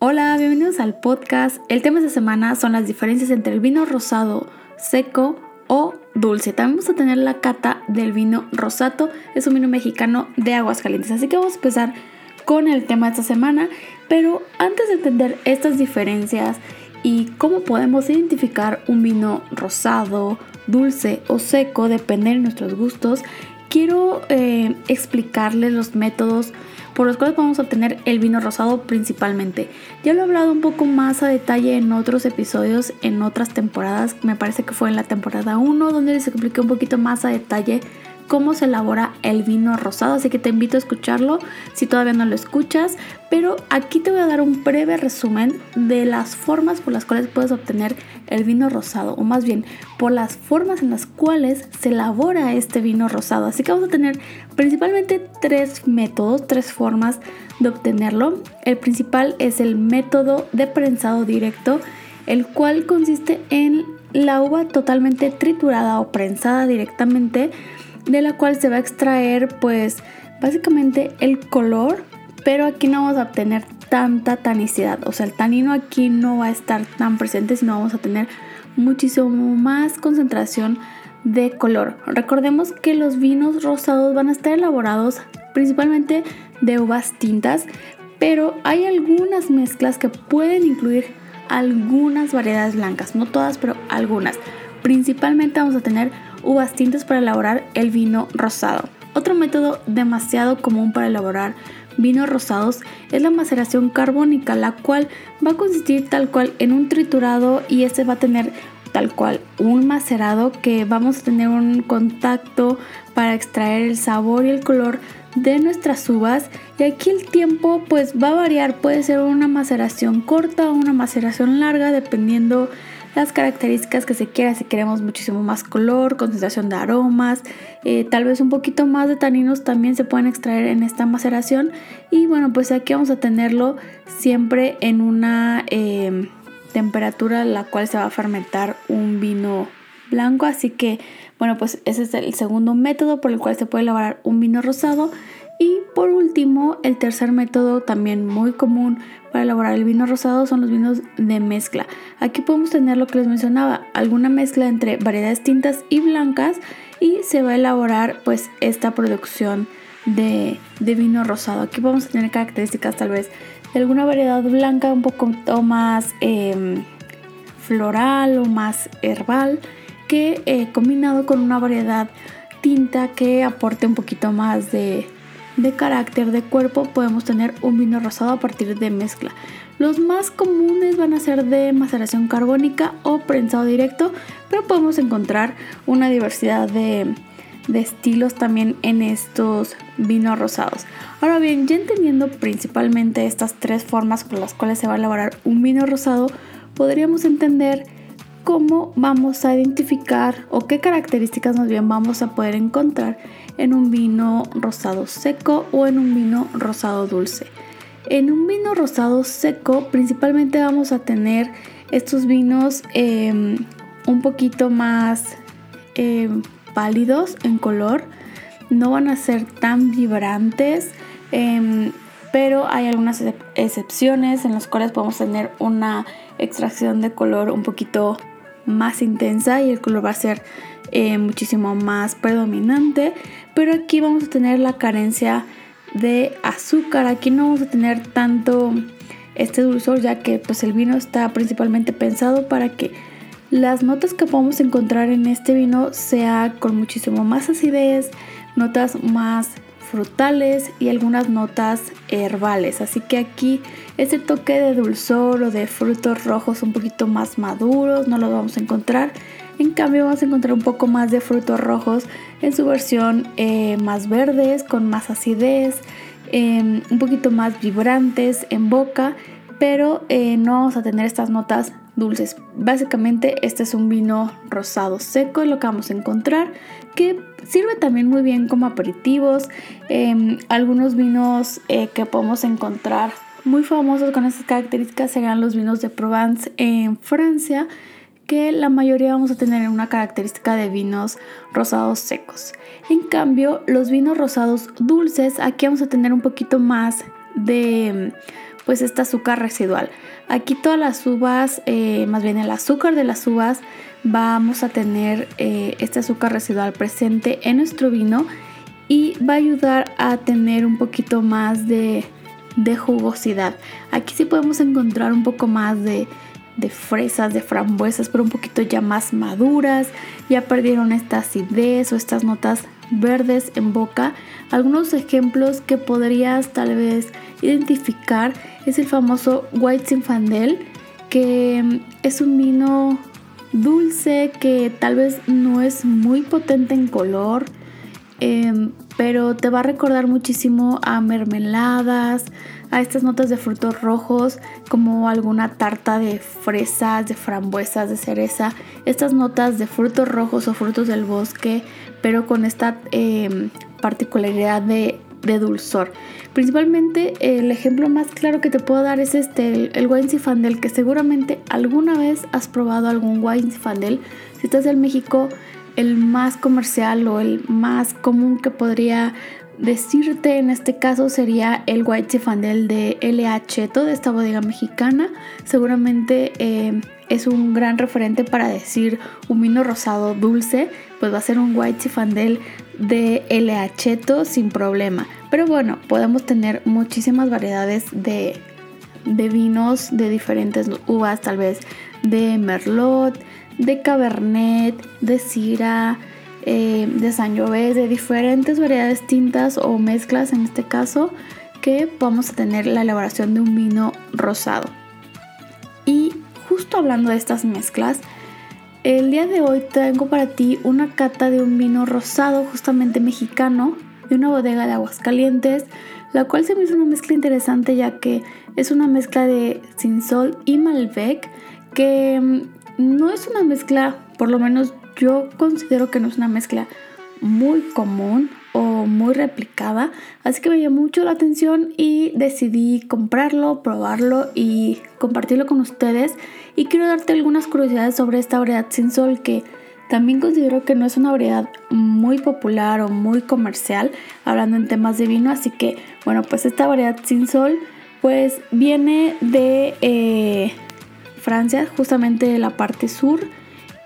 Hola, bienvenidos al podcast. El tema de esta semana son las diferencias entre el vino rosado, seco o dulce. También vamos a tener la cata del vino rosato. Es un vino mexicano de aguas calientes. Así que vamos a empezar con el tema de esta semana. Pero antes de entender estas diferencias y cómo podemos identificar un vino rosado, dulce o seco, depende de nuestros gustos, quiero eh, explicarles los métodos por los cuales a obtener el vino rosado principalmente. Ya lo he hablado un poco más a detalle en otros episodios, en otras temporadas, me parece que fue en la temporada 1 donde les expliqué un poquito más a detalle cómo se elabora el vino rosado, así que te invito a escucharlo si todavía no lo escuchas, pero aquí te voy a dar un breve resumen de las formas por las cuales puedes obtener el vino rosado, o más bien por las formas en las cuales se elabora este vino rosado. Así que vamos a tener principalmente tres métodos, tres formas de obtenerlo. El principal es el método de prensado directo, el cual consiste en la uva totalmente triturada o prensada directamente de la cual se va a extraer pues básicamente el color, pero aquí no vamos a obtener tanta tanicidad, o sea, el tanino aquí no va a estar tan presente, sino vamos a tener muchísimo más concentración de color. Recordemos que los vinos rosados van a estar elaborados principalmente de uvas tintas, pero hay algunas mezclas que pueden incluir algunas variedades blancas, no todas, pero algunas. Principalmente vamos a tener uvas tintas para elaborar el vino rosado. Otro método demasiado común para elaborar vinos rosados es la maceración carbónica, la cual va a consistir tal cual en un triturado y este va a tener tal cual un macerado que vamos a tener un contacto para extraer el sabor y el color de nuestras uvas y aquí el tiempo pues va a variar puede ser una maceración corta o una maceración larga dependiendo las características que se quiera, si queremos muchísimo más color, concentración de aromas, eh, tal vez un poquito más de taninos también se pueden extraer en esta maceración. Y bueno pues aquí vamos a tenerlo siempre en una eh, temperatura la cual se va a fermentar un vino blanco. Así que bueno pues ese es el segundo método por el cual se puede elaborar un vino rosado y por último, el tercer método también muy común para elaborar el vino rosado son los vinos de mezcla. Aquí podemos tener lo que les mencionaba, alguna mezcla entre variedades tintas y blancas y se va a elaborar pues esta producción de, vino rosado. Aquí vamos a tener características tal vez de alguna variedad blanca un poco más em, floral o más herbal que eh, combinado con una variedad tinta que aporte un poquito más de de carácter de cuerpo podemos tener un vino rosado a partir de mezcla. Los más comunes van a ser de maceración carbónica o prensado directo, pero podemos encontrar una diversidad de, estilos también en estos vinos rosados. Ahora bien, ya entendiendo principalmente estas tres formas por las cuales se va a elaborar un vino rosado, podríamos entender cómo vamos a identificar o qué características más bien vamos a poder encontrar en un vino rosado seco o en un vino rosado dulce. En un vino rosado seco principalmente vamos a tener estos vinos em, un poquito más em, pálidos en color, no van a ser tan vibrantes, em, pero hay algunas excepciones en las cuales podemos tener una extracción de color un poquito más intensa y el color va a ser eh, muchísimo más predominante. Pero aquí vamos a tener la carencia de azúcar. Aquí no vamos a tener tanto este dulzor ya que pues el vino está principalmente pensado para que las notas que podemos encontrar en este vino sea con muchísimo más acidez, notas más frutales y algunas notas herbales. Así que aquí ese toque de dulzor o de frutos rojos un poquito más maduros no lo vamos a encontrar. En cambio vamos a encontrar un poco más de frutos rojos en su versión eh, más verdes, con más acidez, em, un poquito más vibrantes en boca pero eh, no vamos a tener estas notas dulces. Básicamente este es un vino rosado seco, es lo que vamos a encontrar, que sirve también muy bien como aperitivos. Em, algunos vinos eh, que podemos encontrar muy famosos con estas características serán los vinos de Provence en Francia, que la mayoría vamos a tener una característica de vinos rosados secos. En cambio, los vinos rosados dulces, aquí vamos a tener un poquito más de pues este azúcar residual. Aquí todas las uvas, eh, más bien el azúcar de las uvas, vamos a tener eh, este azúcar residual presente en nuestro vino y va a ayudar a tener un poquito más de, de jugosidad. Aquí sí podemos encontrar un poco más de, de fresas, de frambuesas, pero un poquito ya más maduras, ya perdieron esta acidez o estas notas verdes en boca. Algunos ejemplos que podrías tal vez identificar es el famoso White Zinfandel, que mm, es un vino dulce que tal vez no es muy potente en color, em, pero te va a recordar muchísimo a mermeladas, a estas notas de frutos rojos, como alguna tarta de fresas, de frambuesas, de cereza, estas notas de frutos rojos o frutos del bosque, pero con esta em, particularidad de dulzor. Principalmente el ejemplo más claro que te puedo dar es este, el, wine Zinfandel, que seguramente alguna vez has probado algún wine Zinfandel. Si estás en México, el más comercial o el más común que podría decirte en este caso sería el White Zinfandel de LH, toda esta bodega mexicana. Seguramente eh, es un gran referente para decir un vino rosado dulce, pues va a ser un White Zinfandel de LH sin problema. Pero bueno, podemos tener muchísimas variedades de, vinos de diferentes uvas, tal vez de Merlot, de Cabernet, de Syrah, eh, de Sangiovese, de diferentes variedades tintas o mezclas en este caso, que vamos a tener la elaboración de un vino rosado. Y justo hablando de estas mezclas, el día de hoy tengo para ti una cata de un vino rosado justamente mexicano de una bodega de Aguascalientes, la cual se me hizo una mezcla interesante ya que es una mezcla de Sinsol y Malbec que mm, no es una mezcla, por lo menos yo considero que no es una mezcla muy común o muy replicada, así que me llamó mucho la atención y decidí comprarlo, probarlo y compartirlo con ustedes. Y quiero darte algunas curiosidades sobre esta variedad sin sol que también considero que no es una variedad muy popular o muy comercial, hablando en temas de vino, así que bueno, pues esta variedad sin sol pues viene de eh, Francia, justamente de la parte sur.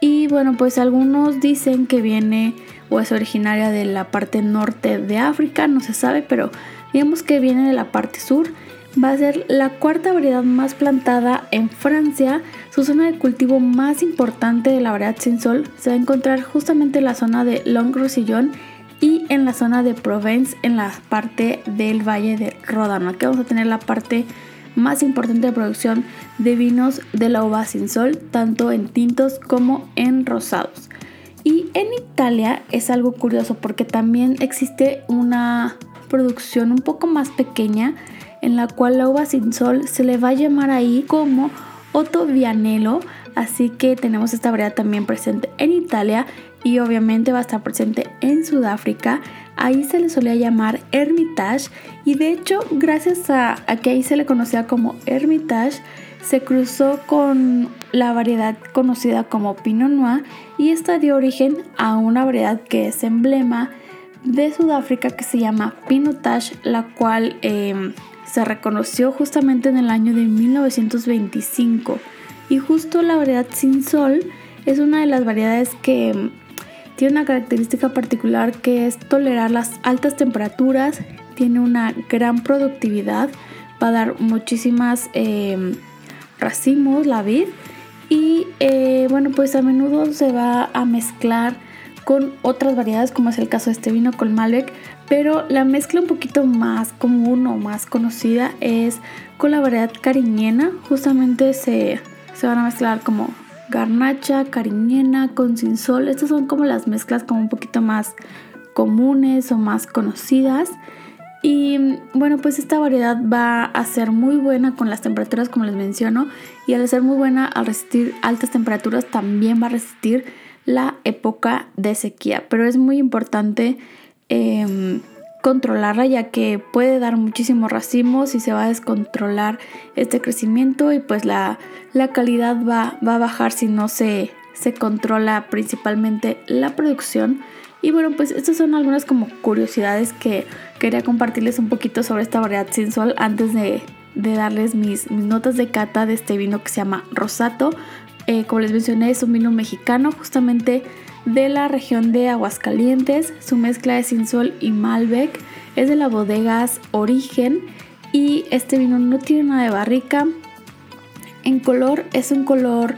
Y bueno, pues algunos dicen que viene o es originaria de la parte norte de África, no se sabe, pero digamos que viene de la parte sur va a ser la cuarta variedad más plantada en Francia. Su zona de cultivo más importante de la variedad sin sol se va a encontrar justamente en la zona de Long-Roussillon y en la zona de Provence, en la parte del Valle de Ródano. Aquí vamos a tener la parte más importante de producción de vinos de la uva sin sol, tanto en tintos como en rosados. Y en Italia es algo curioso porque también existe una producción un poco más pequeña en la cual la uva sin sol se le va a llamar ahí como Otto Vianello, así que tenemos esta variedad también presente en Italia y obviamente va a estar presente en Sudáfrica. Ahí se le solía llamar Hermitage y de hecho gracias a, que ahí se le conocía como Hermitage se cruzó con la variedad conocida como Pinot Noir y esta dio origen a una variedad que es emblema de Sudáfrica que se llama Pinotage, la cual em, se reconoció justamente en el año de 1925 y justo la variedad sin sol es una de las variedades que mm, tiene una característica particular que es tolerar las altas temperaturas, tiene una gran productividad, va a dar muchísimas em, racimos la vid y eh, bueno pues a menudo se va a mezclar con otras variedades como es el caso de este vino con Malbec pero la mezcla un poquito más común o más conocida es con la variedad cariñena. Justamente se, van a mezclar como garnacha, cariñena con sinsol. Estas son como las mezclas como un poquito más comunes o más conocidas. Bueno, pues esta variedad va a ser muy buena con las temperaturas como les menciono y al ser muy buena al resistir altas temperaturas también va a resistir la época de sequía. Pero es muy importante em, controlarla ya que puede dar muchísimos racimos y se va a descontrolar este crecimiento y pues la, calidad va, va, a bajar si no se, se controla principalmente la producción. Y bueno, pues estas son algunas como curiosidades que quería compartirles un poquito sobre esta variedad sin sol antes de, darles mis, notas de cata de este vino que se llama Rosato. Eh, como les mencioné, es un vino mexicano justamente de la región de Aguascalientes. Su mezcla de sin sol y Malbec es de la bodegas Origen y este vino no tiene nada de barrica. En color es un color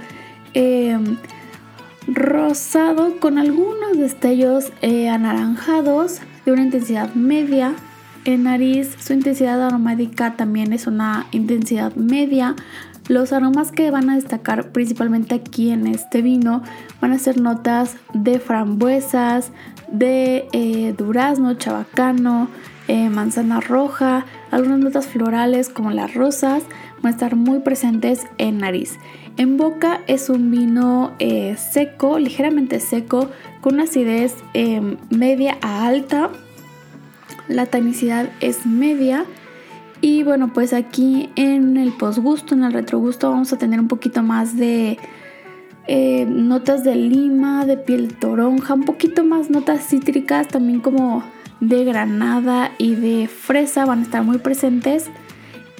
eh, rosado con algunos destellos eh, anaranjados de una intensidad media. En nariz su intensidad aromática también es una intensidad media. Los aromas que van a destacar principalmente aquí en este vino van a ser notas de frambuesas, de eh, durazno, chabacano, eh, manzana roja, algunas notas florales como las rosas van a estar muy presentes en nariz. En boca es un vino eh, seco, ligeramente seco, con una acidez em, media a alta. La tanicidad es media. Y bueno, pues aquí en el posgusto, en el retrogusto, vamos a tener un poquito más de eh, notas de lima, de piel toronja, un poquito más notas cítricas, también como de granada y de fresa van a estar muy presentes.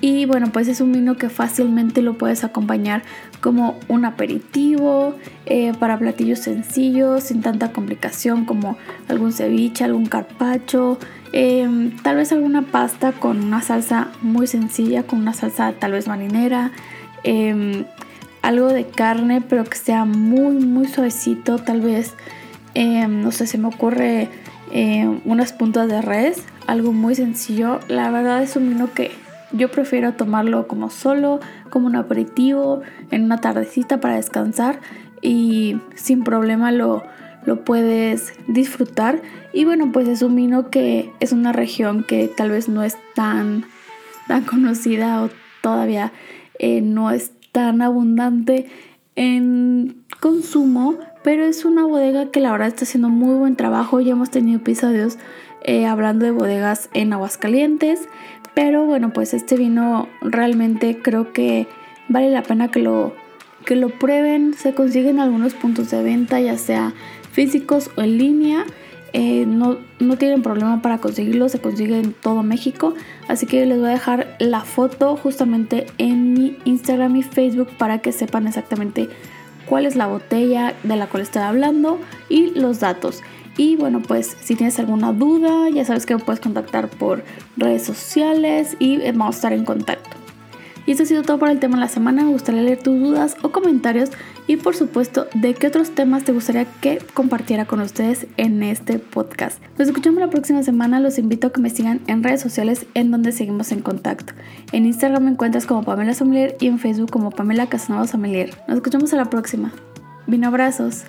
Y bueno, pues es un vino que fácilmente lo puedes acompañar como un aperitivo, eh, para platillos sencillos, sin tanta complicación como algún ceviche, algún carpacho, em, tal vez alguna pasta con una salsa muy sencilla, con una salsa tal vez marinera, em, algo de carne pero que sea muy muy suavecito, tal vez, em, no sé, se me ocurre unas puntas de res, algo muy sencillo. La verdad es un vino que yo prefiero tomarlo como solo, como un aperitivo, en una tardecita para descansar y sin problema lo, lo puedes disfrutar. Y bueno, pues es un vino que es una región que tal vez no es tan, tan conocida o todavía eh, no es tan abundante en consumo, pero es una bodega que la verdad está haciendo muy buen trabajo. Ya hemos tenido episodios eh, hablando de bodegas en Aguascalientes, pero bueno, pues este vino realmente creo que vale la pena que lo, que lo prueben. Se consiguen algunos puntos de venta, ya sea físicos o en línea. Eh, no, no, tienen problema para conseguirlo, se consigue en todo México. Así que les voy a dejar la foto justamente en mi Instagram y Facebook para que sepan exactamente cuál es la botella de la cual estoy hablando y los datos. Y bueno, pues si tienes alguna duda, ya sabes que me puedes contactar por redes sociales y vamos a estar en contacto. Y esto ha sido todo por el tema de la semana. Me gustaría leer tus dudas o comentarios y por supuesto de qué otros temas te gustaría que compartiera con ustedes en este podcast. Nos escuchamos la próxima semana. Los invito a que me sigan en redes sociales en donde seguimos en contacto. En Instagram me encuentras como Pamela Sommelier y en Facebook como Pamela Casanova Sommelier. Nos escuchamos a la próxima. Vino abrazos.